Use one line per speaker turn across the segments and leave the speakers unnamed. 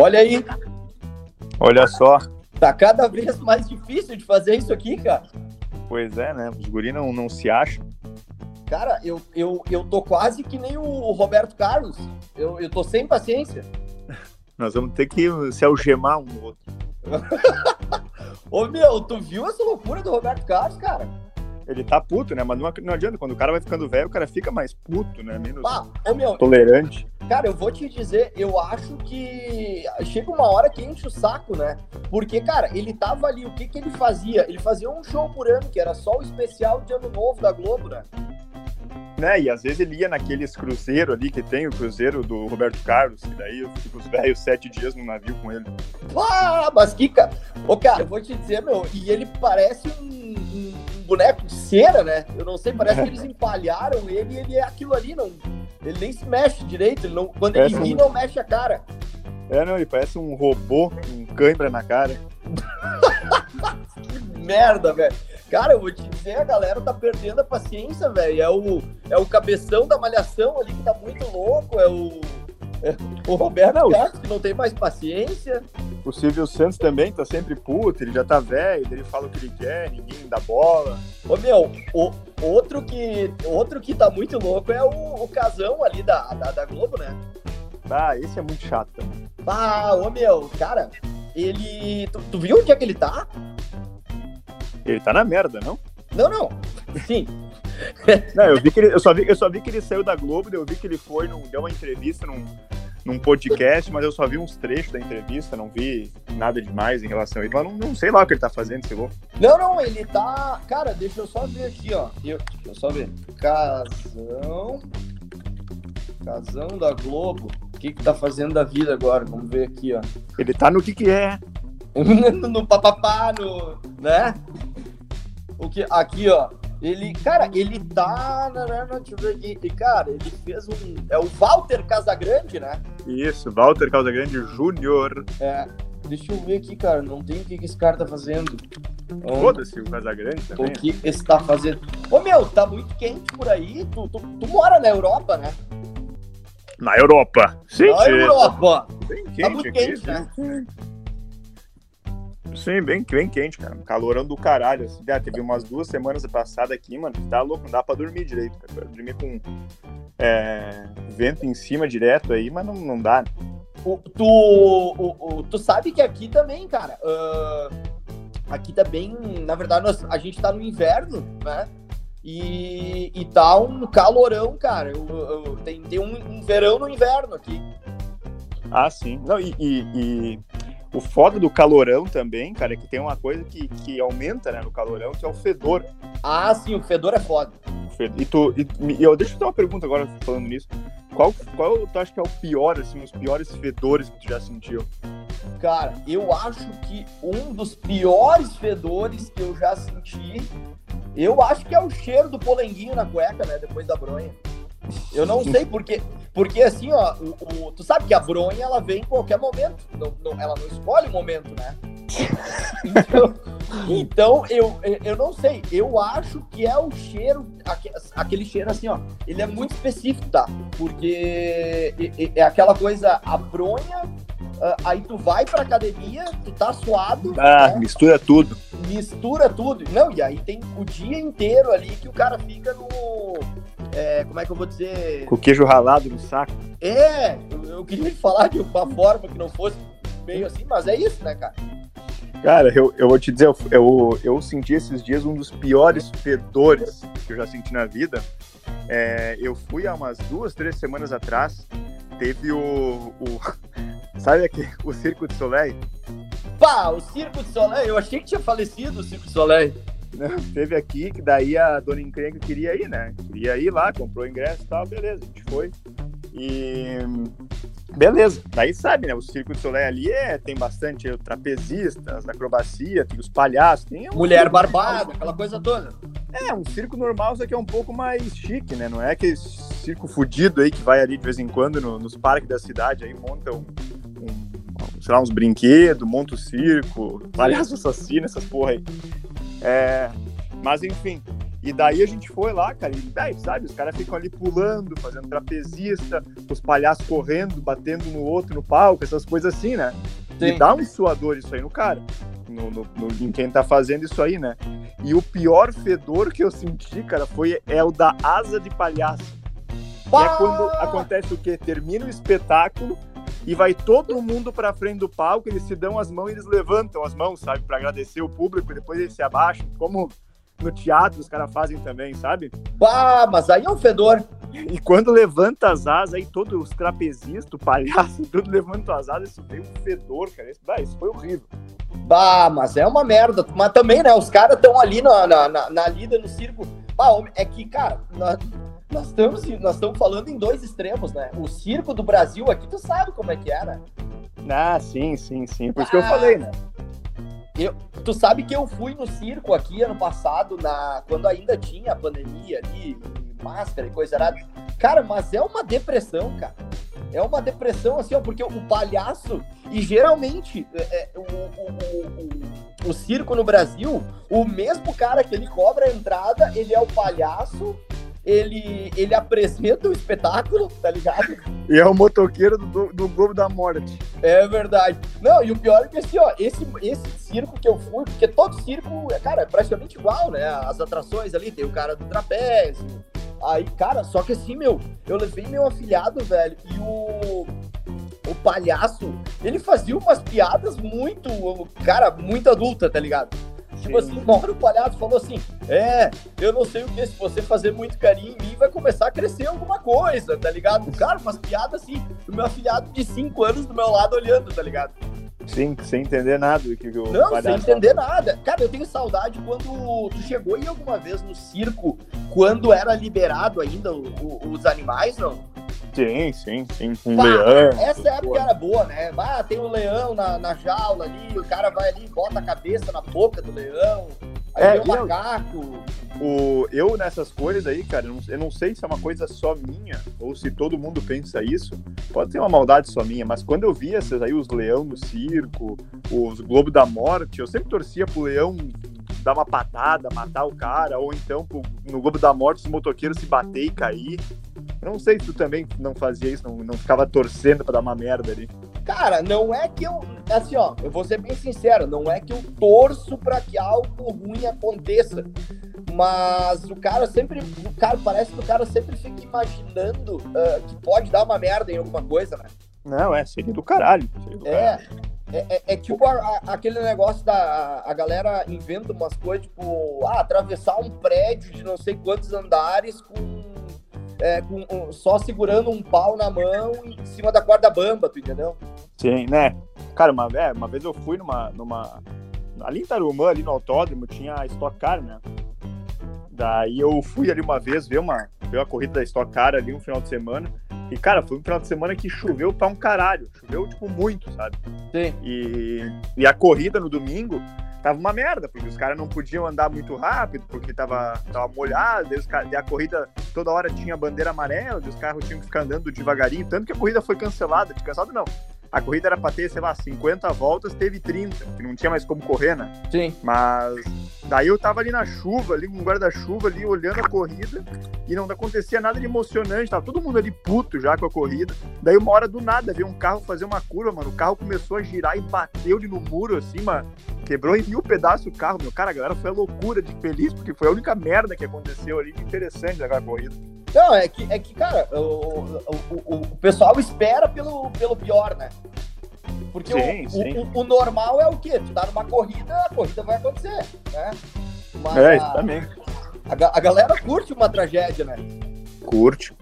Olha aí,
Olha só.
tá cada vez mais difícil de fazer isso aqui, cara.
Pois é, né? Os guri não, não se acham.
Cara, eu, eu, eu tô quase que nem o Roberto Carlos. Eu, eu tô sem paciência.
Nós vamos ter que se algemar um no outro.
Ô meu, tu viu essa loucura do Roberto Carlos, cara?
Ele tá puto, né? Mas não, não adianta. Quando o cara vai ficando velho, o cara fica mais puto, né? Menos
Pá, ô meu,
tolerante.
cara, eu vou te dizer, eu acho que chega uma hora que enche o saco, né? Porque, cara, ele tava ali, o que que ele fazia? Ele fazia um show por ano, que era só o especial de ano novo da Globo, né?
Né? E às vezes ele ia naqueles cruzeiros ali que tem o cruzeiro do Roberto Carlos, e daí eu fico os velhos sete dias no navio com ele.
Ah, mas que cara. Ô, cara, eu vou te dizer, meu, e ele parece um- um boneco de cera, né? Eu não sei, parece que eles empalharam ele e ele é aquilo ali, não. Ele nem se mexe direito, ele não, quando ele
Parece
ri,
um-
não mexe a cara.
É, não, ele parece um robô, um cãibra na cara.
Que merda, velho. Cara, eu vou te dizer, a galera tá perdendo a paciência, velho. É o, é o cabeção da malhação ali que tá muito louco, é o. o Roberto
Não.
Carlos, que não tem mais paciência.
O Silvio Santos também tá sempre puto, ele já tá velho, ele fala o que ele quer, ninguém dá bola.
Ô meu, o, outro, que, outro que tá muito louco é o, o casão ali da, da, da Globo, né?
Ah, esse é muito chato também.
Ah, ô meu, cara, ele. Tu, tu viu onde é que ele tá?
Ele tá na merda, não?
Não, não. Sim.
Não, eu vi que ele, eu só vi, eu só vi que ele saiu da Globo, eu vi que ele foi, num, deu uma entrevista num, num podcast, mas eu só vi uns trechos da entrevista, não vi nada demais em relação a ele. Mas não, não sei lá o que ele tá fazendo, esse.
Não, não, ele tá. Cara, deixa eu só ver aqui, ó. Eu, deixa eu só ver. Casão. Casão da Globo. O que que tá fazendo da vida agora? Vamos ver aqui, ó.
Ele tá no que que é.
no papapá, no. né? O que. Aqui, ó. Ele, cara, ele tá. Deixa eu ver aqui. E, cara, ele fez um. É o Walter Casagrande, né?
Isso, Walter Casagrande Júnior.
É. Deixa eu ver aqui, cara. Não tem o que, que esse cara tá fazendo.
Foda-se o Casagrande
O
também.
que está fazendo? Ô meu, tá muito quente por aí. Tu, tu, tu mora na Europa, né?
Na Europa. Sim,
na Europa.
Bem quente
Tá muito
aqui.
quente, né?
Sim, bem, bem quente, cara. Calorão do caralho. Assim. Ah, teve umas duas semanas passadas aqui, mano. Tá louco, não dá pra dormir direito, cara. Dormir com é, vento em cima direto aí, mas não, não dá.
O- tu, o- o- tu sabe que aqui também, cara. ah, aqui tá bem. Na verdade, nós- a gente tá no inverno, né? E, e tá um calorão, cara. Eu- eu- tem tem um, um verão no inverno aqui.
Ah, sim. Não, e, e- e o foda do calorão também, cara, é que tem uma coisa que, que aumenta né, no calorão, que é o fedor.
Ah, sim, o fedor é foda.
E, tu, e, e eu, deixa eu te dar uma pergunta agora falando nisso. Qual, qual tu acha que é o pior, assim, os piores fedores que tu já sentiu?
Cara, eu acho que um dos piores fedores que eu já senti, eu acho que é o cheiro do polenguinho na cueca, né? Depois da bronha. Eu não sei porque, porque assim, ó, o, o- tu sabe que a bronha ela vem em qualquer momento, não, não- ela não escolhe o momento, né? Então, então eu, eu não sei, eu acho que é o cheiro, aque- aquele cheiro assim, ó, ele é muito específico, tá? Porque é aquela coisa, a bronha ah, aí tu vai pra academia, tu tá suado,
Ah,
né?
mistura tudo.
mistura tudo. Não, e aí tem o dia inteiro ali que o cara fica no. É, como é que eu vou dizer?
Com o queijo ralado no saco.
É, eu, eu queria falar de uma forma que não fosse meio assim, mas é isso, né, cara?
Cara, eu, eu vou te dizer, eu, eu, eu senti esses dias um dos piores fedores que eu já senti na vida. É, eu fui há umas duas, três semanas atrás, teve o. o sabe aquele, o Circo de Soleil?
Pá, o Circo de Soleil, eu achei que tinha falecido o Circo de Soleil.
Não, teve aqui, que daí a dona encrenca queria ir, né? Queria ir lá, comprou o ingresso e tal, beleza, a gente foi. E. Beleza, daí sabe, né? O Circo de Soleil ali é, tem bastante trapezistas, acrobacia, tem os palhaços, tem um
Mulher
circo-
barbada, aquela coisa toda.
É, um circo normal, só que é um pouco mais chique, né? Não é aquele circo fudido aí que vai ali de vez em quando no- nos parques da cidade, aí monta um, um- sei lá, uns brinquedos, monta o circo, palhaço assassino, essas porra aí. É, mas enfim, E daí a gente foi lá, cara, e daí, sabe, os caras ficam ali pulando, fazendo trapezista, os palhaços correndo, batendo no outro no palco, essas coisas assim, né? Sim. E dá um suador isso aí no cara, no, no, no, em quem tá fazendo isso aí, né? E o pior fedor que eu senti, cara, foi é o da asa de palhaço. é quando acontece o quê? Termina o espetáculo, e vai todo mundo pra frente do palco, eles se dão as mãos e eles levantam as mãos, sabe, para agradecer o público, e depois eles se abaixam, como no teatro os caras fazem também, sabe?
Bah, mas aí é um fedor.
E quando levanta as asas, aí todos os trapezistas, o palhaço, tudo levanta as asas, isso tem um fedor, cara. Isso, bah, isso foi horrível.
Bah, mas é uma merda. Mas também, né, os caras estão ali na, na, na, na, lida, no circo. Bah, é que, cara, nós, nós, estamos, nós estamos falando em dois extremos, né? O circo do Brasil aqui, tu sabe como é que é, né?
Ah, sim, sim, sim. Por isso ah, que eu ah. falei, né?
Eu, tu sabe que eu fui no circo aqui ano passado, na, quando ainda tinha a pandemia ali, máscara e coisa errada. Cara, mas é uma depressão, cara. É uma depressão assim, ó, porque o palhaço, e geralmente é, é o, o, o, o, circo no Brasil, o mesmo cara que ele cobra a entrada, ele é o palhaço ele, ele apresenta o espetáculo, tá ligado?
E é o motoqueiro do, do Globo da Morte.
É verdade. Não, e o pior é que assim, ó, esse, esse circo que eu fui, porque todo circo, é, cara, é praticamente igual, né? As atrações ali, tem o cara do trapézio. Aí, cara, só que assim, meu, eu levei meu afilhado, velho, e o o palhaço, ele fazia umas piadas muito, cara, muito adulta, tá ligado? Tipo assim, uma hora o palhaço falou assim: É, eu não sei o que, se você fazer muito carinho em mim, vai começar a crescer alguma coisa, tá ligado? Cara, umas piadas assim, o meu afilhado de 5 anos do meu lado olhando, tá ligado?
Sim, sem entender nada do que
o Não, sem entender nada. Cara, eu tenho saudade quando tu chegou aí alguma vez no circo, quando era liberado ainda o, o, os animais, não?
Sim, sim, sim. Um bah, leão.
Essa época era boa, né? Ah, tem um leão na, na jaula ali, o cara vai ali, bota a cabeça na boca do leão. Aí é, tem um macaco.
O, eu nessas coisas aí, cara, eu não, eu não sei se é uma coisa só minha ou se todo mundo pensa isso. Pode ser uma maldade só minha, mas quando eu via esses aí, os leão no circo, os Globo da Morte, eu sempre torcia pro leão dar uma patada, matar o cara, ou então pro, no Globo da Morte os motoqueiros se bater e cair. Eu não sei se tu também não fazia isso, não, não ficava torcendo pra dar uma merda ali.
Cara, não é que eu. Assim, ó, eu vou ser bem sincero, não é que eu torço pra que algo ruim aconteça. Mas o cara sempre. O cara, parece que o cara sempre fica imaginando uh, que pode dar uma merda em alguma coisa, né?
Não, é, seria do caralho. Seria do
é. Caralho. É, é, é, tipo a, a, aquele negócio da. A, a, galera inventa umas coisas, tipo, ah, atravessar um prédio de não sei quantos andares com é, com, um, só segurando um pau na mão em cima da corda bamba, tu entendeu?
Sim, né? Cara, uma, é, uma vez eu fui numa, numa. Ali em Tarumã, ali no autódromo, tinha a Stock Car, né? Daí eu fui ali uma vez ver uma, ver a corrida da Stock Car ali um final de semana. E, cara, foi um final de semana que choveu pra um caralho. Choveu, tipo, muito, sabe?
Sim.
E, e a corrida no domingo, tava uma merda, porque os caras não podiam andar muito rápido, porque tava, tava molhado, e, os, e a corrida toda hora tinha bandeira amarela, e os carros tinham que ficar andando devagarinho, tanto que a corrida foi cancelada, cancelada não, a corrida era pra ter, sei lá, 50 voltas, teve 30, que não tinha mais como correr, né?
Sim.
Mas daí eu tava ali na chuva, ali com um guarda-chuva ali, olhando a corrida, e não acontecia nada de emocionante, tava todo mundo ali puto já com a corrida. Daí uma hora do nada, veio um carro fazer uma curva, mano, o carro começou a girar e bateu ali no muro, assim, mano, quebrou em mil pedaços o carro, meu. Cara, a galera foi a loucura de feliz, porque foi a única merda que aconteceu ali de interessante daquela corrida.
Não, é que, é que cara, o, o, o, pessoal espera pelo, pelo pior, né? Porque sim, o, sim. O, o, normal é o quê? Tu tá numa corrida, a corrida vai acontecer, né?
Mas é, isso também.
A, a galera curte uma tragédia, né?
Curte.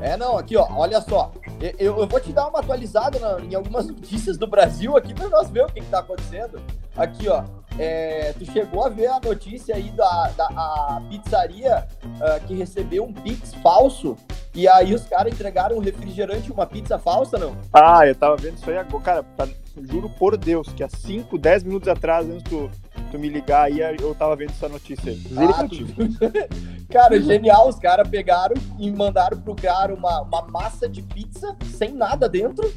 É, não, aqui, ó, olha só. Eu, eu vou te dar uma atualizada na, em algumas notícias do Brasil aqui para nós ver o que, que tá acontecendo. Aqui, ó. É, tu chegou a ver a notícia aí da, da a pizzaria uh, que recebeu um Pix falso e aí os caras entregaram um refrigerante e uma pizza falsa, não?
Ah, eu tava vendo isso aí agora. Cara, tá, juro por Deus que há 5, 10 minutos atrás, antes do, tu me ligar aí, eu tava vendo essa notícia aí. Ah,
tu... cara, genial. Os caras pegaram e mandaram pro cara uma, uma massa de pizza sem nada dentro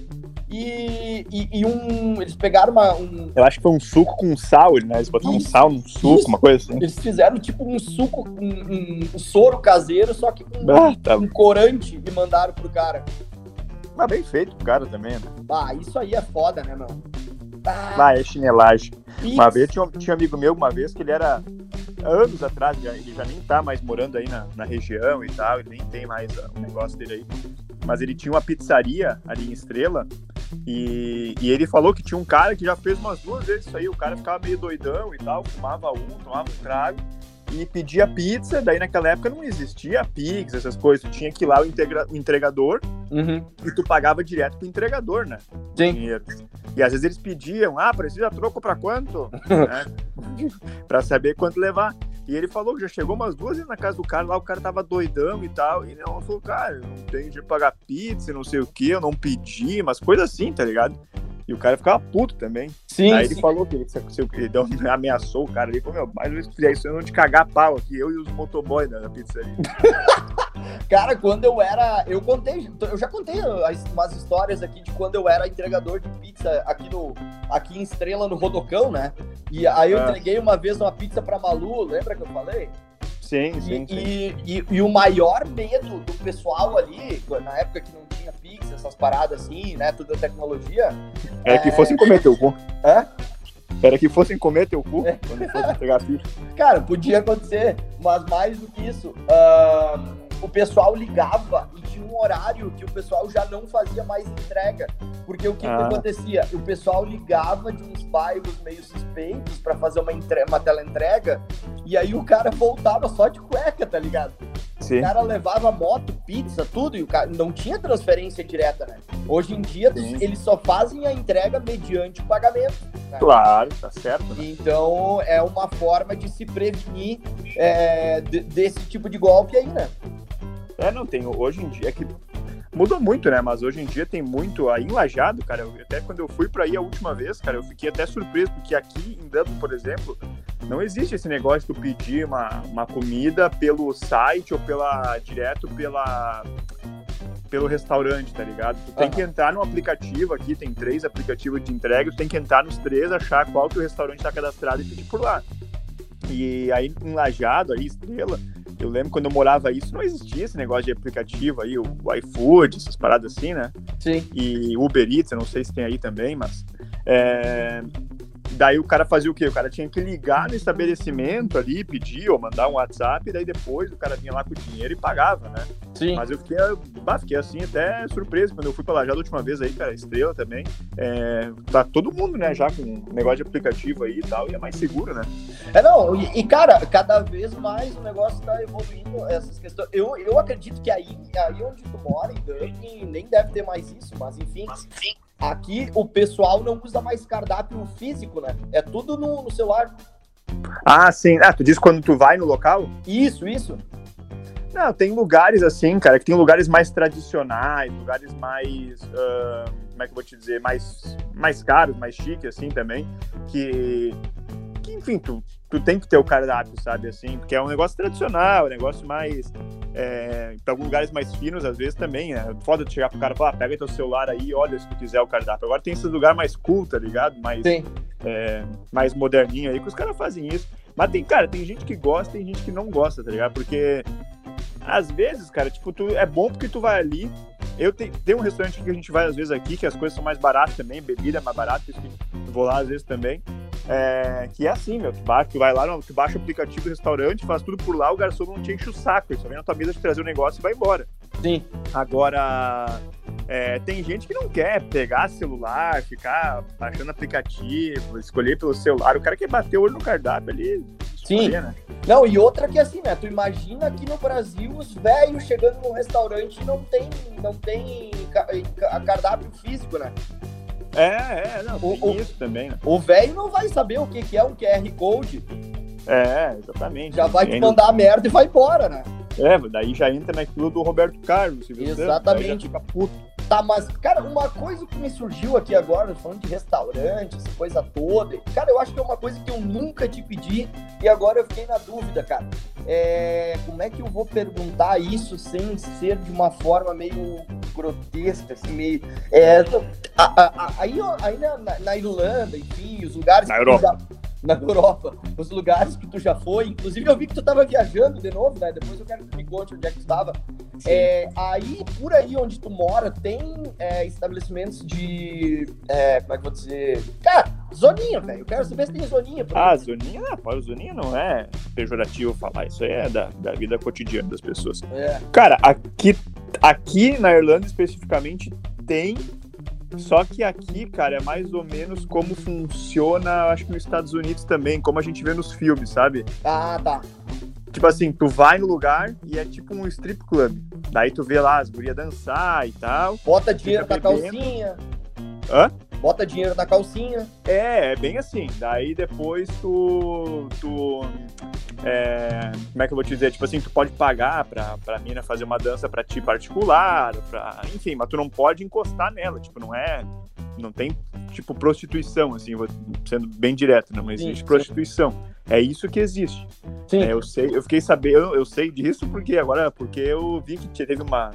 e, e, e um. Eles pegaram uma, um.
Eu acho que foi um suco com sal, né? Eles botaram
Isso,
um sal num suco,
isso.
uma coisa assim.
Eles fizeram tipo um suco, um, um- um soro caseiro, só que com
Ah, tá.
um corante e mandaram pro cara.
Mas bem feito pro cara também, né?
Ah, isso aí é foda, né, meu? Ah,
Ah, é chinelagem.
pix.
Uma vez tinha, um- tinha um amigo meu, uma vez, que ele era anos atrás, já- ele já nem tá mais morando aí na, na região e tal, ele nem tem mais ah, o negócio dele aí. Mas ele tinha uma pizzaria ali em Estrela e, e ele falou que tinha um cara que já fez umas duas vezes isso aí. O cara ficava meio doidão e tal, fumava um, tomava um trago e pedia pizza. Daí naquela época não existia Pix, essas coisas. Tu tinha que ir lá o, integra- o entregador
Uhum.
e tu pagava direto pro entregador, né?
Sim.
dinheiro. E às vezes eles pediam, ah, precisa troco pra quanto? né? Pra saber quanto levar. E ele falou que já chegou umas duas vezes na casa do cara, lá o cara tava doidão e tal. E não falou, cara, eu não tenho pra pagar pizza, não sei o que, eu não pedi, umas coisas assim, tá ligado? E o cara ficava puto também.
Sim,
Aí
sim.
ele falou que ele, se- se- ele ameaçou o cara ali, falou, meu, mais uma vez que fizer isso, eu não te cagar pau aqui, eu e os motoboys da, pizzaria.
Cara, quando eu era. Eu contei, eu já contei as- umas histórias aqui de quando eu era entregador de pizza aqui no aqui em Estrela no Rodocão, né? E aí eu
Ah.
entreguei uma vez uma pizza pra Malu, lembra que eu falei?
Sim,
E,
sim,
e, e- e o maior medo do pessoal ali, na época que não tinha Pix, essas paradas assim, né? Toda a tecnologia.
Era que fossem comer teu cu.
Hã?
Era que fossem comer teu cu
É.
quando fossem entregar pizza.
Cara, podia acontecer, mas mais do que isso, ahn, o pessoal ligava e tinha um horário que o pessoal já não fazia mais entrega. Porque o que, que
Ah.
acontecia? O pessoal ligava de uns bairros meio suspeitos pra fazer uma, entre... uma teleentrega e aí o cara voltava só de cueca, tá ligado?
Sim.
O cara levava moto, pizza, tudo, e o cara não tinha transferência direta, né? Hoje em dia,
Sim.
eles só fazem a entrega mediante o pagamento. né?
Claro, tá certo. Né?
Então, é uma forma de se prevenir é, de- desse tipo de golpe aí, né?
É, não, tem. Hoje em dia é que mudou muito, né? Mas hoje em dia tem muito aí enlajado, cara. Eu- até quando eu fui pra aí a última vez, cara, eu fiquei até surpreso, porque aqui em Dublin, por exemplo, não existe esse negócio de tu pedir uma, uma comida pelo site ou pela direto pela pelo restaurante, tá ligado? Tu tem que entrar no aplicativo aqui, tem três aplicativos de entrega, tu tem que entrar nos três, achar qual que o restaurante tá cadastrado e pedir por lá. E aí, em Lajado, aí, Estrela, eu lembro quando eu morava aí, isso não existia esse negócio de aplicativo aí, o iFood, essas paradas assim, né?
Sim.
E Uber Eats, eu não sei se tem aí também, mas. é, Daí o cara fazia o quê? O cara tinha que ligar no estabelecimento ali, pedir ou mandar um WhatsApp, e daí depois o cara vinha lá com o dinheiro e pagava, né?
Sim.
Mas eu fiquei, bah, fiquei assim até surpreso quando eu fui pra lá já da última vez aí, cara, estrela também. É, tá todo mundo, né, já com um negócio de aplicativo aí e tal, e é mais seguro, né?
É, não, e, e, cara, cada vez mais o negócio tá evoluindo, essas questões. Eu, eu acredito que aí, aí onde tu mora, em Dublin, nem deve ter mais isso, mas enfim. Aqui o pessoal não usa mais cardápio físico, né? É tudo no, no celular.
Ah, sim. Ah, tu diz quando tu vai no local?
Isso, isso.
Não, tem lugares assim, cara, que tem lugares mais tradicionais, lugares mais. ah, como é que eu vou te dizer? Mais, mais caros, mais chiques, assim também. Que. Enfim, tu, tu tem que ter o cardápio, sabe? Assim, porque é um negócio tradicional, é um negócio mais. É, pra alguns lugares mais finos, às vezes também. É foda de chegar pro cara e falar, ah, pega teu celular aí olha se tu quiser o cardápio. Agora tem esses lugares mais cool, tá ligado? Mais, é, mais moderninho aí, que os caras fazem isso. Mas tem, cara, tem gente que gosta e tem gente que não gosta, tá ligado? Porque às vezes, cara, tipo, tu, é bom porque tu vai ali. Eu te, tem um restaurante que a gente vai às vezes aqui, que as coisas são mais baratas também, bebida é mais barata, por isso que eu vou lá às vezes também. É, que é assim, meu, tu, baixa, tu vai lá, no- tu baixa o aplicativo do restaurante, faz tudo por lá, o garçom não te enche o saco, ele só vem na tua mesa te trazer o negócio e vai embora.
Sim.
Agora, é, tem gente que não quer pegar celular, ficar baixando aplicativo, escolher pelo celular. O cara quer bater o olho no cardápio ali.
Sim.
escolher, né?
Não, e outra que assim, né? Tu imagina aqui no Brasil os velhos chegando num restaurante e não tem, não tem ca- ca- cardápio físico, né?
É, é, não,
O-
tem
o-
isso também, né?
O velho não vai saber o que, que é um QR Code,
É, exatamente.
já vai te mandar a merda e vai embora, né?
É, daí já entra naquilo do Roberto Carlos. Santos,
Exatamente.
fica puto.
Tá, mas, cara, uma coisa que me surgiu aqui agora, falando de restaurante, essa coisa toda, cara, eu acho que é uma coisa que eu nunca te pedi e agora eu fiquei na dúvida, cara. É, como é que eu vou perguntar isso sem ser de uma forma meio grotesca, assim, meio. É, a, a, a, aí aí na, na, Irlanda, enfim, os lugares.
Na Europa. Já,
na Europa, os lugares que tu já foi. Inclusive, eu vi que tu estava viajando de novo, né? Depois eu quero que tu me conte onde é que tu estava. É, aí, por aí onde tu mora, tem é, estabelecimentos de. É, como é que eu vou dizer? Cara, zoninha, velho. Eu quero saber se tem zoninha.
Ah, mim. zoninha? Não, pô, zoninha não é pejorativo falar. Isso aí é da, da vida cotidiana das pessoas.
É.
Cara, aqui, aqui na Irlanda especificamente tem só que aqui, cara, é mais ou menos como funciona, acho que nos Estados Unidos também, como a gente vê nos filmes, sabe?
Ah, tá.
Tipo assim, tu vai no lugar e é tipo um strip club. Daí tu vê lá as gurias dançar e tal.
Bota dinheiro pra calcinha.
Hã?
Bota dinheiro na calcinha.
É, é bem assim. Daí depois tu. tu é, como é que eu vou te dizer? Tipo assim, tu pode pagar pra, pra mina fazer uma dança pra ti particular, pra, enfim, mas tu não pode encostar nela. Tipo, não é. Não tem, tipo, prostituição, assim, vou, sendo bem direto, não existe sim, prostituição. Sim. É isso que existe. Sim. É, eu sei, eu fiquei sabendo, eu, eu sei disso porque agora, porque eu vi que teve uma,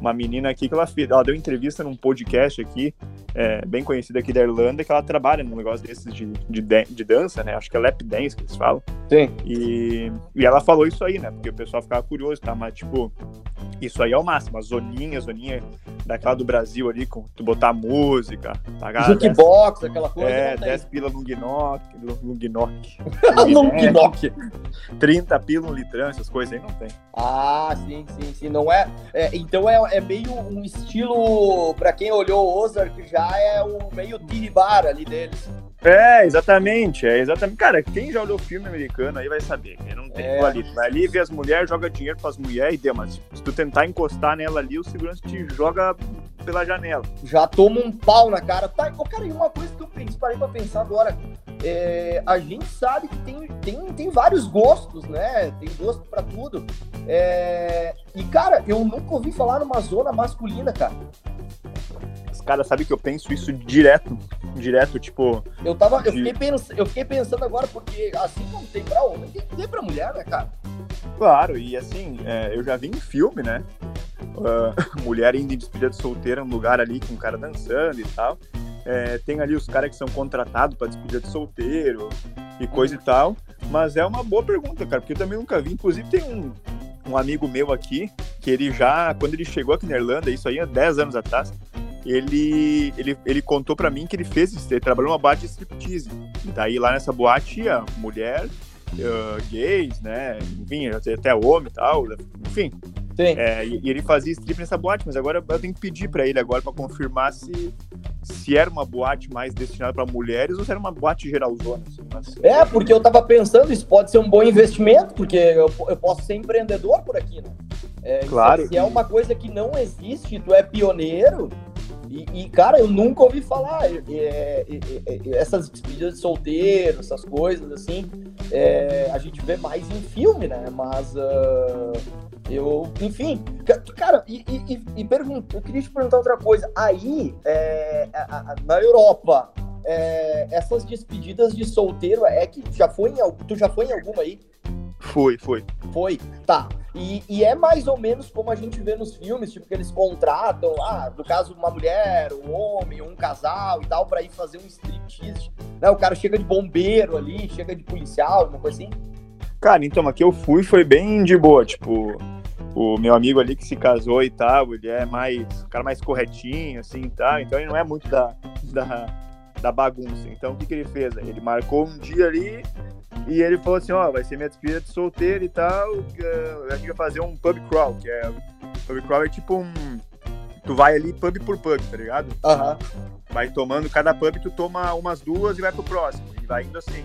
uma menina aqui que ela, fez, ela deu entrevista num podcast aqui, é, bem conhecido aqui da Irlanda, que ela trabalha num negócio desses de, de, de dança, né? Acho que é lap dance que eles falam.
Sim.
E, e ela falou isso aí, né? Porque o pessoal ficava curioso, tá? Mas, tipo, isso aí é o máximo. A zoninha, a zoninha daquela do Brasil ali, com tu botar música,
pagar. Jukebox, aquela coisa.
É, 10 pila no Gnoc. No Gnoc.
no Gnoc.
30 pila no litrão, essas coisas aí não tem.
Ah, sim, sim, sim. Não é. é então é, é meio um estilo, pra quem olhou Ozark, já é um meio bar ali deles.
É, exatamente, é exatamente. Cara, quem já olhou filme americano aí vai saber. Quem não tem é. ali. Vai ali, vê as mulheres, joga dinheiro pras mulheres e deu, mas se tu tentar encostar nela ali, o segurança te joga pela janela.
Já toma um pau na cara. Tá, oh, cara, e uma coisa que eu parei pra pensar agora. É, a gente sabe que tem, tem, tem vários gostos, né? Tem gosto para tudo. É, e, cara, eu nunca ouvi falar numa zona masculina, cara.
Cara, sabe que eu penso isso direto. Direto, tipo.
Eu tava. De... Eu, fiquei pens... eu fiquei pensando agora, porque assim como tem pra homem, tem que ter pra mulher, né, cara?
Claro, e assim, é, eu já vi em filme, né? Uh, mulher indo em despedida de solteira num lugar ali com um cara dançando e tal. É, tem ali os caras que são contratados para despedida de solteiro e coisa e tal. Mas é uma boa pergunta, cara, porque eu também nunca vi. Inclusive, tem um, um amigo meu aqui que ele já, quando ele chegou aqui na Irlanda, isso aí há 10 anos atrás, ele, ele, ele contou para mim que ele fez ele trabalhou numa boate de striptease. E daí lá nessa boate ia mulher, uh, gays, né? Enfim, até homem e tal, enfim. É, e, e, ele fazia strip nessa boate, mas agora eu tenho que pedir para ele agora para confirmar se, se era uma boate mais destinada para mulheres ou se era uma boate geralzona. Assim,
mas... É, porque eu tava pensando, isso pode ser um bom investimento, porque eu, eu posso ser empreendedor por aqui, né? É,
claro.
Se é uma coisa que não existe, tu é pioneiro, e, e, cara, eu nunca ouvi falar. É, é, essas despedidas de solteiro, essas coisas assim, é, a gente vê mais em filme, né? Mas uh, eu, enfim, cara, e, e, e pergunto, eu queria te perguntar outra coisa. Aí, é, a, a, na Europa, é, essas despedidas de solteiro é que já foi em, tu já foi em alguma aí?
Foi, foi.
Foi, tá. E, e, é mais ou menos como a gente vê nos filmes, tipo, que eles contratam, ah, no caso, uma mulher, um homem, um casal e tal, para ir fazer um striptease. Né? O cara chega de bombeiro ali, chega de policial, uma coisa assim.
Cara, então, aqui eu fui, foi bem de boa, tipo, o meu amigo ali que se casou e tal, ele é mais, o cara mais corretinho, assim, e tal, então ele não é muito da, da, da bagunça. Então, o que que ele fez? Ele marcou um dia ali, e ele falou assim, ó, vai ser minha despedida de solteiro e tal, a gente vai fazer um pub crawl, que é... Pub crawl é tipo um... Tu vai ali pub por pub, tá ligado?
Aham. Uhum.
Vai tomando, cada pub tu toma umas duas e vai pro próximo. E vai indo assim.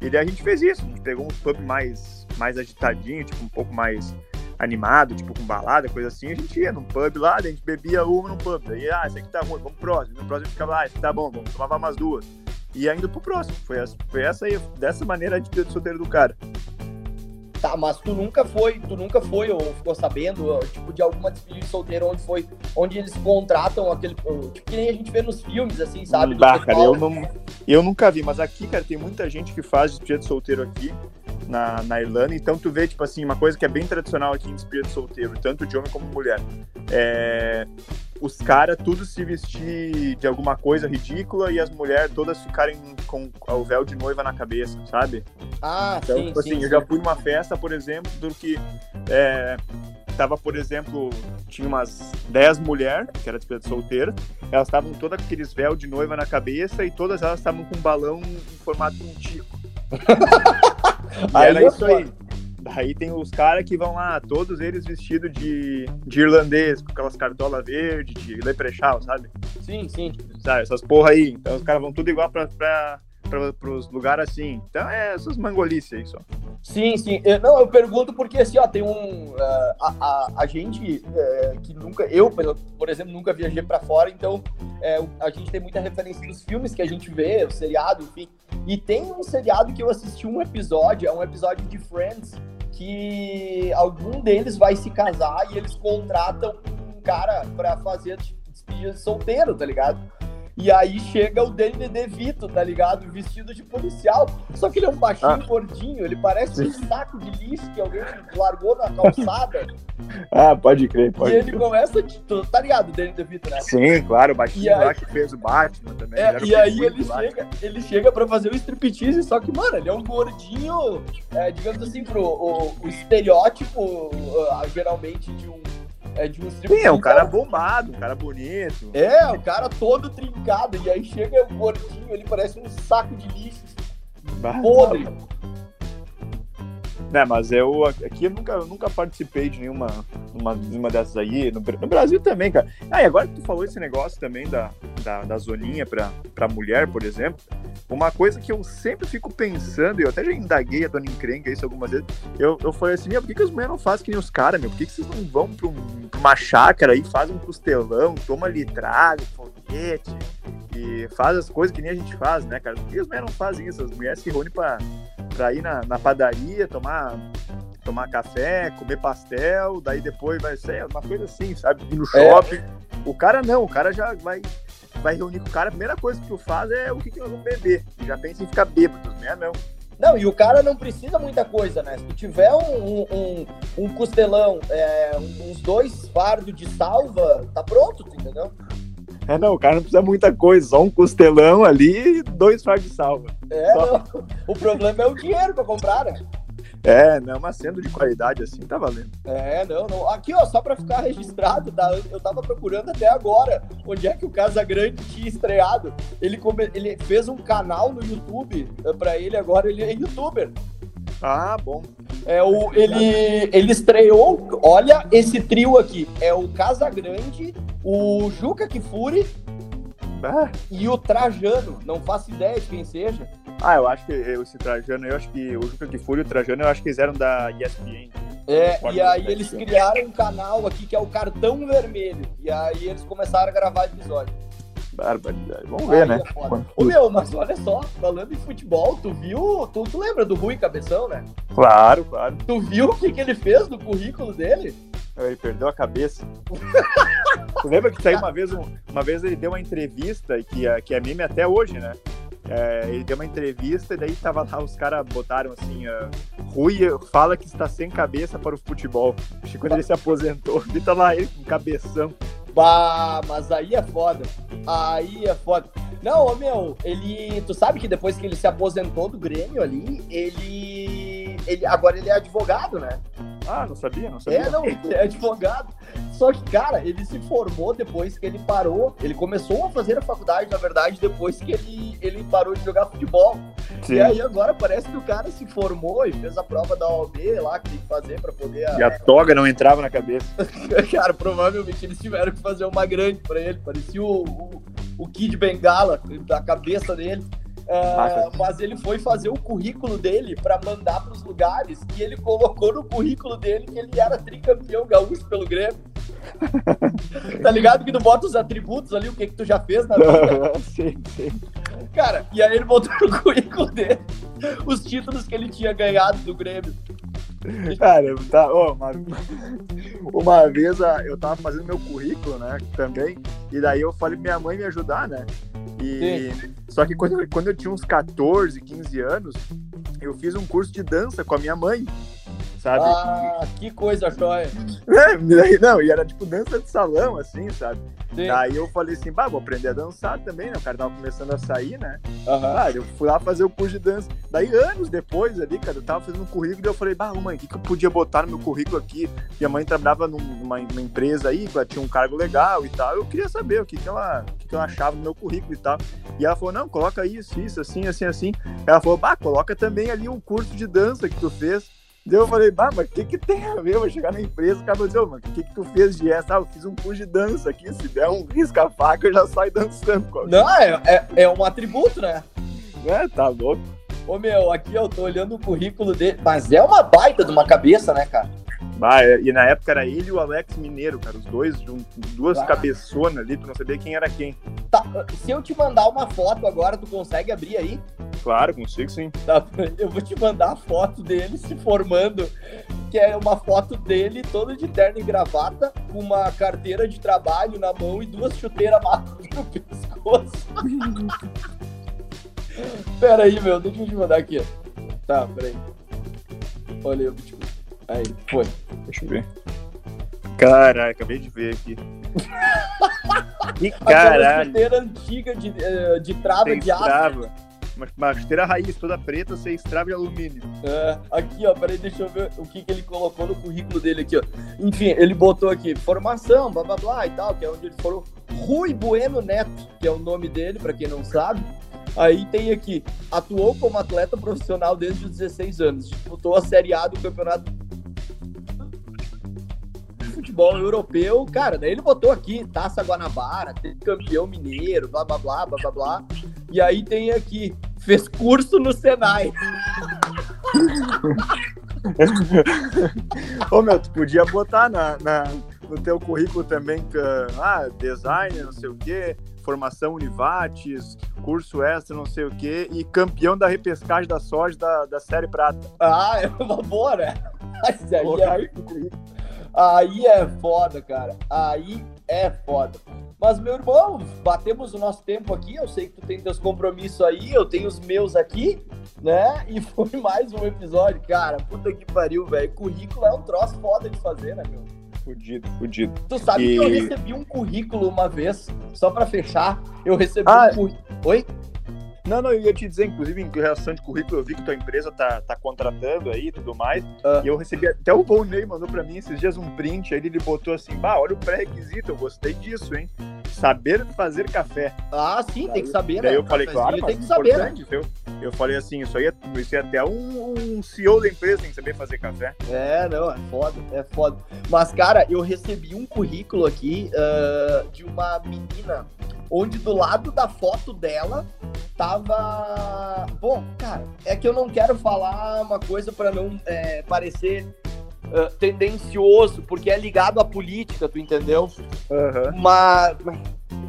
E daí a gente fez isso. A gente pegou uns pub mais, mais agitadinho, tipo, um pouco mais animado, tipo, com balada, coisa assim. A gente ia num pub lá, a gente bebia uma num pub. Daí, ah, esse aqui tá ruim, vamos pro próximo. No próximo a gente ficava, ah, esse aqui tá bom, vamos tomar umas duas e ainda pro próximo. Foi essa, foi essa aí, dessa maneira a despedida de solteiro do cara.
Tá, mas tu nunca foi, tu nunca foi ou ficou sabendo, tipo, de alguma despedida de solteiro onde foi, onde eles contratam aquele, tipo, que nem a gente vê nos filmes, assim, sabe?
Bah, cara, eu, não, eu nunca vi, mas aqui, cara, tem muita gente que faz despedida de solteiro aqui na, na Irlanda, então tu vê, tipo assim, uma coisa que é bem tradicional aqui em despedida de solteiro, tanto de homem como mulher. É, os caras tudo se vestir de alguma coisa ridícula e as mulheres todas ficarem com o véu de noiva na cabeça, sabe?
Ah,
Então,
sim,
tipo assim,
sim,
eu já
sim.
fui numa festa, por exemplo, do que é, tava, por exemplo, tinha umas 10 mulheres, que era despedida solteira, elas estavam todas com aqueles véu de noiva na cabeça e todas elas estavam com um balão em formato de um tico.
Aí
era
é
isso aí. Daí tem os caras que vão lá, todos eles vestidos de, de irlandês, com aquelas cartolas verdes, de leprechal, sabe?
Sim, sim.
sabe? Essas porra aí. Então os caras vão tudo igual pra, pra, pra, pros lugares assim. Então é essas mangolices aí só.
Sim, sim. Eu, não, eu pergunto porque assim, ó, tem um. ah, a, a, a gente eh, que nunca. Eu, por exemplo, nunca viajei pra fora, então eh, a gente tem muita referência dos filmes que a gente vê, o seriado, enfim. E tem um seriado que eu assisti um episódio, é um episódio de Friends, que algum deles vai se casar e eles contratam um cara pra fazer despedida de solteiro, tá ligado? E aí chega o Danny DeVito, tá ligado? Vestido de policial. Só que ele é um baixinho
Ah.
gordinho, ele parece um saco de lixo que alguém largou na calçada.
Ah, pode crer,
e ele começa, de- tá ligado, o Danny DeVito, né?
Sim, claro, o baixinho
aí-
lá que fez o Batman também.
É, e aí ele chega, ele chega pra fazer o striptease, só que, mano, ele é um gordinho, é, digamos assim, pro o, o estereótipo, ah, geralmente, de um, é, de um striptease.
Sim, é um cara bombado, um cara bonito.
É, o cara todo trincado, e aí chega o gordinho, ele parece um saco de lixo,
Bah,
podre.
Né, mas eu aqui eu nunca, eu nunca participei de nenhuma uma, uma dessas aí. No, no Brasil também, cara. Ah, e agora que tu falou esse negócio também da, da, da zoninha pra, pra mulher, por exemplo, uma coisa que eu sempre fico pensando, e eu até já indaguei a dona encrenca isso algumas vezes, eu, eu falei assim, meu, por que, que as mulheres não fazem que nem os caras, meu? Por que, que vocês não vão pra, um- pra uma chácara aí, fazem um costelão, toma litrado, foguete, e faz as coisas que nem a gente faz, né, cara? Por que as mulheres não fazem isso? As mulheres se reúnem pra pra ir na, na padaria, tomar, tomar café, comer pastel, daí depois vai ser uma coisa assim, sabe? Ir no
É.
shopping. O cara não, o cara já vai, vai reunir com o cara, a primeira coisa que tu faz é o que, que nós vamos beber. Já pensa em ficar bêbado, né? Não.
Não, e o cara não precisa muita coisa, né? Se tu tiver um, um, um- costelão, é, uns dois fardos de salva, tá pronto, entendeu?
É, não, o cara não precisa muita coisa, só um costelão ali e dois fardos de salva.
É,
Só-
o problema é o dinheiro pra comprar, né?
É, não, mas sendo de qualidade assim, tá valendo.
É, não, não. Aqui, ó, só pra ficar registrado, tá? Eu tava procurando até agora onde é que o Casa Grande tinha estreado. Ele, come... ele fez um canal no YouTube, eh, pra ele agora, ele é youtuber.
Ah, bom.
É o, ele, ele estreou, olha esse trio aqui, é o Casa Grande, o Juca Kifuri
Ah,
e o Trajano, não faço ideia de quem seja.
Ah, eu acho que esse Trajano, eu acho que o Juca Kifuri e o Trajano, eu acho que eles eram da ESPN.
É, e aí eles criaram um canal aqui que é o Cartão Vermelho, e aí eles começaram a gravar episódio.
Barbaridade. Vamos ver,
Aí
né?
é. Ô meu, mas olha só, falando em futebol, tu viu, tu, tu lembra do Rui Cabeção, né?
Claro, claro.
Tu viu o que, que ele fez no currículo dele?
Ele perdeu a cabeça. tu lembra que saiu uma vez, um- uma vez ele deu uma entrevista, que é, que é meme até hoje, né? É, ele deu uma entrevista e daí tava lá, os caras botaram assim, ah, Rui fala que está sem cabeça para o futebol. Acho que quando ele se aposentou, ele tá lá ele com cabeção.
Bah, mas aí é foda. Aí é foda. Não, ô meu, ele. Tu sabe que depois que ele se aposentou do Grêmio ali, ele. ele agora ele é advogado, né?
Ah, não sabia, não sabia.
É, não, ele é advogado. Só que, cara, ele se formou depois que ele parou. Ele começou a fazer a faculdade, na verdade, depois que ele, ele parou de jogar futebol.
Sim.
E aí agora parece que o cara se formou e fez a prova da OAB lá que tem que fazer pra poder.
E a toga não entrava na cabeça.
Cara, provavelmente eles tiveram que fazer uma grande pra ele. Parecia o, o, o Kid Bengala da cabeça dele.
Cara.
mas ele foi fazer o currículo dele pra mandar pros lugares e ele colocou no currículo dele que ele era tricampeão gaúcho pelo Grêmio. tá ligado que tu bota os atributos ali, o que que tu já fez na vida?
sim, sim.
Cara, e aí ele botou no currículo dele os títulos que ele tinha ganhado do Grêmio.
Cara, tá, ó, uma, uma vez ah, eu tava fazendo meu currículo, né, também, e daí eu falei pra minha mãe me ajudar, né? E só que quando, eu- quando eu tinha uns 14, 15 anos, eu fiz um curso de dança com a minha mãe. Sabe?
Ah, que coisa jóia.
É, não, e era tipo dança de salão, assim, sabe?
Sim.
Daí eu falei assim, bah, vou aprender a dançar também, né? O cara tava começando a sair, né? Ah, eu fui lá fazer o curso de dança. Daí, anos depois ali, cara, eu tava fazendo um currículo e eu falei, bah, mãe, o que, que eu podia botar no meu currículo aqui? Minha mãe trabalhava num- numa, numa empresa aí, que ela tinha um cargo legal e tal. Eu queria saber o que, que, ela, o que, que ela achava no meu currículo e tal. E ela falou, não, coloca isso, isso, assim, assim, assim. Ela falou, bah, coloca também ali o curso de dança que tu fez. Daí eu falei, bah, mas o que, que tem a ver? Eu vou chegar na empresa, o cara vai dizer, mano, o que, que tu fez de essa? Ah, eu fiz um curso de dança aqui, se der um risca-faca, eu já saio dançando.
Não, é, é, é um atributo, né?
É, tá louco.
Ô meu, aqui eu tô olhando o currículo dele. Mas é uma baita de uma cabeça, né, cara?
Bah, é, e na época era ele e o Alex Mineiro, cara, os dois juntos, duas
Ah.
cabeçonas ali, tu não sabia quem era quem.
Tá, se eu te mandar uma foto agora, tu consegue abrir aí?
Claro, consigo sim.
Tá, eu vou te mandar a foto dele se formando, que é uma foto dele todo de terno e gravata, com uma carteira de trabalho na mão e duas chuteiras marrom no pescoço. Pera aí, meu, deixa eu te mandar aqui. Tá, peraí. Olha aí, tipo. Aí, foi.
Deixa eu ver. Caralho, acabei de ver aqui. que
Aquela
caralho.
chuteira antiga de, eh, de trava
Sem
de aço.
estrava. Uma, uma chuteira raiz toda preta, sem estrava de alumínio.
É, aqui, ó, peraí, deixa eu ver o que, que ele colocou no currículo dele aqui, ó. Enfim, ele botou aqui formação, blá blá blá e tal, que é onde ele falou Rui Bueno Neto, que é o nome dele, pra quem não sabe. Aí tem aqui, atuou como atleta profissional desde os 16 anos, disputou a Série A do Campeonato Futebol Europeu. Cara, daí ele botou aqui Taça Guanabara, campeão mineiro, blá blá blá, blá blá blá. E aí tem aqui, fez curso no Senai.
Ô meu, tu podia botar na, na- no teu currículo também, que, ah, designer, não sei o quê, formação Univates, curso extra, não sei o quê, e campeão da repescagem da soja da, da Série Prata.
Ah, é uma boa, né? Mas aí, é,
aí.
Aí é foda, cara. Aí é foda. Mas, meu irmão, batemos o nosso tempo aqui. Eu sei que tu tem teus compromissos aí, eu tenho os meus aqui, né? E foi mais um episódio, cara. Puta que pariu, velho. Currículo é um troço foda de fazer, né, meu?
Fudido, fudido.
Tu sabe
E-
que eu recebi um currículo uma vez, só pra fechar. Eu recebi
Ah,
um currículo. Oi?
Não, não, eu ia te dizer, inclusive, em relação de currículo, eu vi que tua empresa tá, tá contratando aí e tudo mais.
Ah.
E eu recebi, até o Volney mandou pra mim esses dias um print, aí ele botou assim, bah, olha o pré-requisito, eu gostei disso, hein? Saber fazer café.
Ah, sim, tem que saber, né?
Daí eu falei, claro,
tem que saber, né?
viu? Eu falei assim, isso aí é, isso é até um, um CEO da empresa tem que saber fazer café.
É, não, é foda, é foda. Mas, cara, eu recebi um currículo aqui ah, de uma menina, onde do lado da foto dela tava. Bom, cara, é que eu não quero falar uma coisa pra não é, parecer ah, tendencioso, porque é ligado à política, tu entendeu?
Aham.
Mas.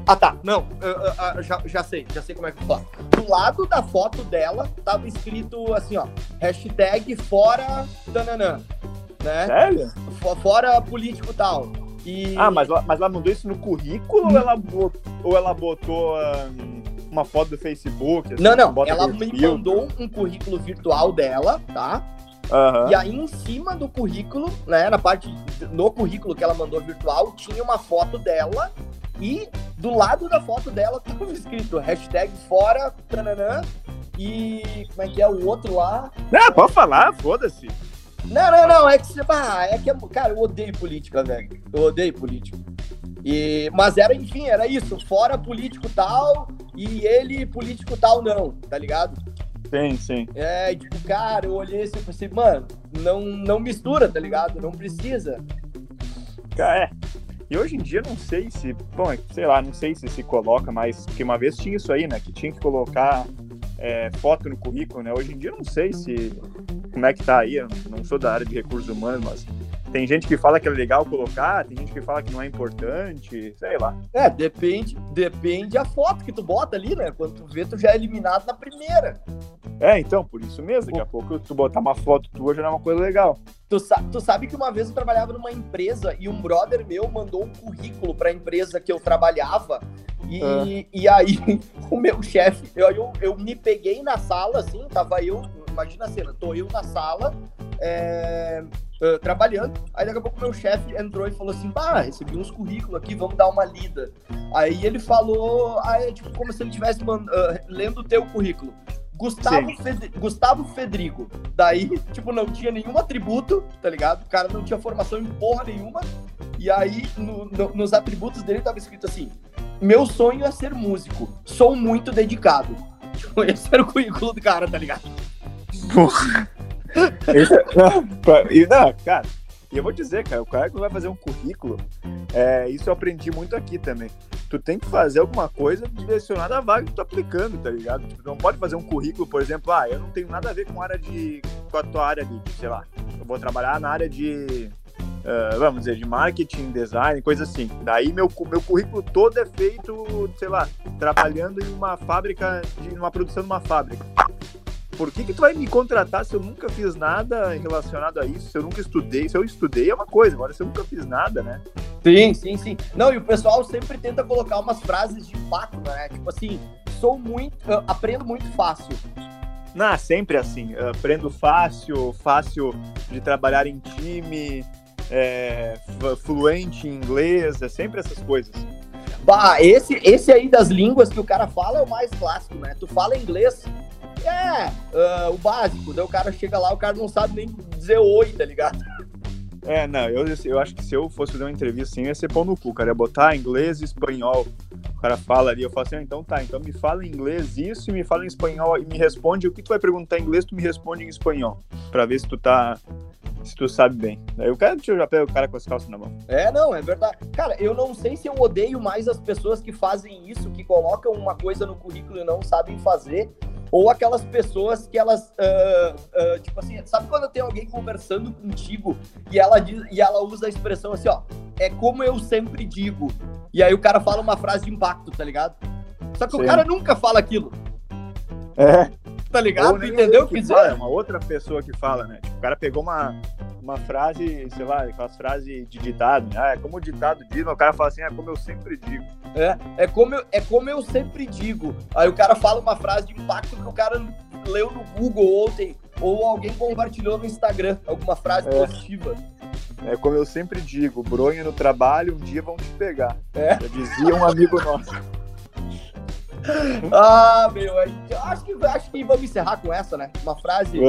Ah, tá. Não, ah, ah, ah, já, já sei, já sei como é que eu falo. Do lado da foto dela tava escrito assim, ó. Hashtag fora tananã. Né?
Sério?
Fo- Fora político tal. E...
Ah, mas, ela- mas ela mandou isso no currículo ou ela botou, ou ela botou uma foto do Facebook? assim,
Não, não. Ela me mandou um currículo virtual dela, tá?
Aham.
E aí, em cima do currículo, né? Na parte. No currículo que ela mandou virtual, tinha uma foto dela. E do lado da foto dela tava escrito hashtag fora tananã. E como é que é o outro lá?
Ah, pode falar, foda-se.
Não, não, não. É que, você- ah, é que, cara, eu odeio política, velho. Eu odeio política. E, mas era, enfim, era isso. Fora político tal e ele político tal não, tá ligado?
Sim, sim.
É, tipo, cara, eu olhei assim e pensei, mano, não, não mistura, tá ligado? Não precisa.
É. E hoje em dia não sei se, bom, sei lá, não sei se se coloca mais, porque uma vez tinha isso aí, né, que tinha que colocar é, foto no currículo, né? Hoje em dia não sei se como é que tá aí, eu não sou da área de recursos humanos, mas tem gente que fala que é legal colocar, tem gente que fala que não é importante, sei lá.
É, depende, depende a foto que tu bota ali, né? Quando tu vê, tu já é eliminado na primeira.
É, então, por isso mesmo, daqui a pouco tu botar uma foto tua já é uma coisa legal.
Tu, sa tu sabe que uma vez eu trabalhava numa empresa e um brother meu mandou um currículo pra empresa que eu trabalhava. E,
Ah.
e aí, o meu chefe, eu, eu, eu me peguei na sala, assim, tava eu, imagina a cena, tô eu na sala, é, uh, trabalhando. Aí daqui a pouco meu chefe entrou e falou assim: Bah, recebi uns currículos aqui, vamos dar uma lida. Aí ele falou, aí, tipo, como se ele estivesse uh, lendo o teu currículo. Gustavo, Fed... Gustavo Fedrigo. Daí, tipo, não tinha nenhum atributo, tá ligado? O cara não tinha formação em porra nenhuma. E aí, no, no, nos atributos dele tava escrito assim: Meu sonho é ser músico. Sou muito dedicado. Tipo, esse era o currículo do cara, tá ligado?
Porra. Esse, não, cara, e eu vou dizer, cara, o cara que vai fazer um currículo, é, isso eu aprendi muito aqui também. Tu tem que fazer alguma coisa direcionada à vaga que tu tá aplicando, tá ligado? Tipo, não pode fazer um currículo, por exemplo, ah, eu não tenho nada a ver com área de. com a tua área de, sei lá, eu vou trabalhar na área de. Uh, vamos dizer, de marketing, design, coisa assim. Daí meu, meu currículo todo é feito, sei lá, trabalhando em uma fábrica, de uma produção de uma fábrica por que, que tu vai me contratar se eu nunca fiz nada relacionado a isso? Se eu nunca estudei, se eu estudei é uma coisa, agora se eu nunca fiz nada, né?
Sim, sim, sim. Não, e o pessoal sempre tenta colocar umas frases de impacto, né? Tipo assim, sou muito, aprendo muito fácil.
Não, sempre assim. Aprendo fácil, fácil de trabalhar em time, é, fluente em inglês, é sempre essas coisas.
Bah, esse, esse aí das línguas que o cara fala é o mais clássico, né? Tu fala inglês, é uh, o básico. Daí o cara chega lá, o cara não sabe nem dizer oi, tá ligado?
É, não, eu, eu acho que se eu fosse fazer uma entrevista assim, ia ser pão no cu, cara. Ia botar inglês e espanhol. O cara fala ali, eu falo assim, ah, então tá, então me fala em inglês isso e me fala em espanhol e me responde o que tu vai perguntar em inglês, tu me responde em espanhol. Pra ver se tu tá. Se tu sabe bem. Aí o cara já pega o cara com as calças na mão.
É, não, é verdade. Cara, eu não sei se eu odeio mais as pessoas que fazem isso, que colocam uma coisa no currículo e não sabem fazer, ou aquelas pessoas que elas, uh, uh, tipo assim, sabe quando tem alguém conversando contigo e ela, diz, e ela usa a expressão assim, ó, é como eu sempre digo. E aí o cara fala uma frase de impacto, tá ligado? Só que Sim. o cara nunca fala aquilo.
É.
Tá ligado? Entendeu o que dizer?
É uma outra pessoa que fala, né? Tipo, o cara pegou uma, uma frase, sei lá, aquelas frases de ditado, né? Ah, é como o ditado diz, o cara fala assim, é como eu sempre digo.
É, é como eu, é como eu sempre digo. Aí o cara fala uma frase de impacto que o cara leu no Google ontem, ou alguém compartilhou no Instagram, alguma frase é. positiva.
É como eu sempre digo, bronha no trabalho, um dia vão te pegar. É. Já dizia um amigo nosso.
ah, meu, acho que, acho que vamos encerrar com essa, né? Uma frase.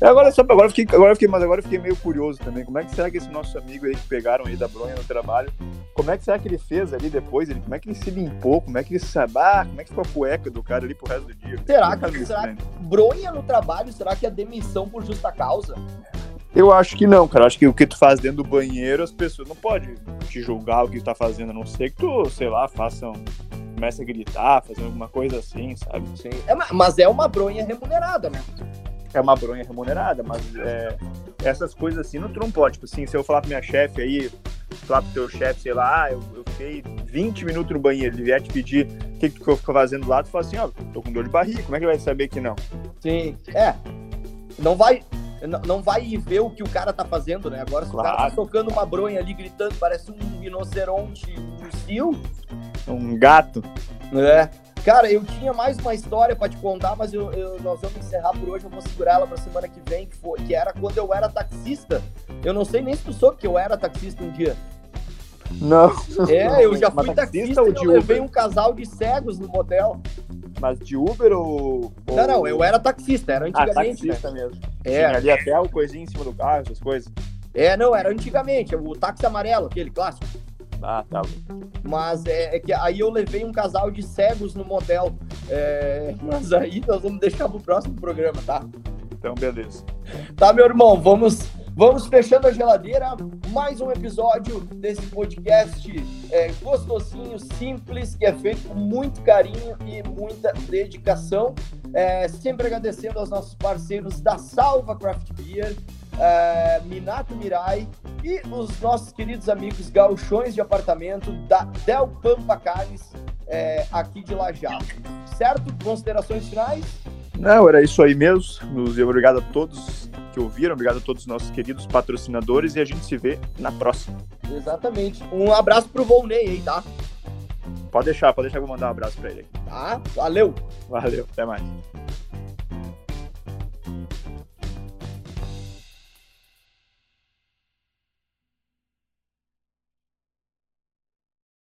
É, agora, só, agora, fiquei, agora fiquei, mas agora fiquei meio curioso também. Como é que será que esse nosso amigo aí que pegaram aí da bronha no trabalho, como é que será que ele fez ali depois? Ele, como é que ele se limpou? Como é que ele sabe? Ah, como é que ficou a cueca do cara ali pro resto do dia?
Será, cara? Será que bronha no trabalho? Será que é demissão por justa causa?
Eu acho que não, cara. Acho que o que tu faz dentro do banheiro, as pessoas não podem te julgar o que tu tá fazendo, a não ser que tu, sei lá, façam começa a gritar, fazendo alguma coisa assim, sabe?
Sim. É, mas é uma bronha remunerada, né?
É uma bronha remunerada, mas é, essas coisas assim não pode. Tipo assim, se eu falar pra minha chefe aí, falar pro teu chefe, sei lá, ah, eu, eu fiquei 20 minutos no banheiro, ele vier te pedir o que, que tu ficou fazendo lá, tu fala assim, ó, tô com dor de barriga, como é que ele vai saber que não?
Sim, é. Não vai, não vai ver o que o cara tá fazendo, né? Agora, se claro. o cara tá tocando uma bronha ali, gritando, parece um rinoceronte, um cio,
um gato.
É. Cara, eu tinha mais uma história para te contar, mas eu, eu, nós vamos encerrar por hoje. Eu vou segurar ela pra semana que vem, que, foi, que era quando eu era taxista. Eu não sei nem se tu soube que eu era taxista um dia.
Não.
É, eu já fui taxista, taxista ou de eu levei um casal de cegos no motel.
Mas de Uber ou,
ou... Não, não, eu era taxista, era ah, antigamente.
Ah, taxista né? mesmo. É. Sim, ali até o coisinho em cima do carro, essas coisas.
É, não, era antigamente, o táxi amarelo, aquele clássico.
Ah, tá.
Mas é, é, que aí eu levei um casal de cegos no motel. É, mas aí nós vamos deixar pro próximo programa, tá?
Então, beleza.
Tá, meu irmão, vamos, vamos fechando a geladeira. Mais um episódio desse podcast é, gostosinho, simples, que é feito com muito carinho e muita dedicação. É, sempre agradecendo aos nossos parceiros da Salva Craft Beer é, Minato Mirai e os nossos queridos amigos gauchões de apartamento da Del Pampa Carnes, é, aqui de Lajado. Certo? Considerações finais?
Não, era isso aí mesmo. Obrigado a todos que ouviram, obrigado a todos os nossos queridos patrocinadores e a gente se vê na próxima.
Exatamente. Um abraço pro Volney aí, tá?
Pode deixar, pode deixar que eu vou mandar um abraço pra ele.
Tá, valeu.
Valeu, até mais.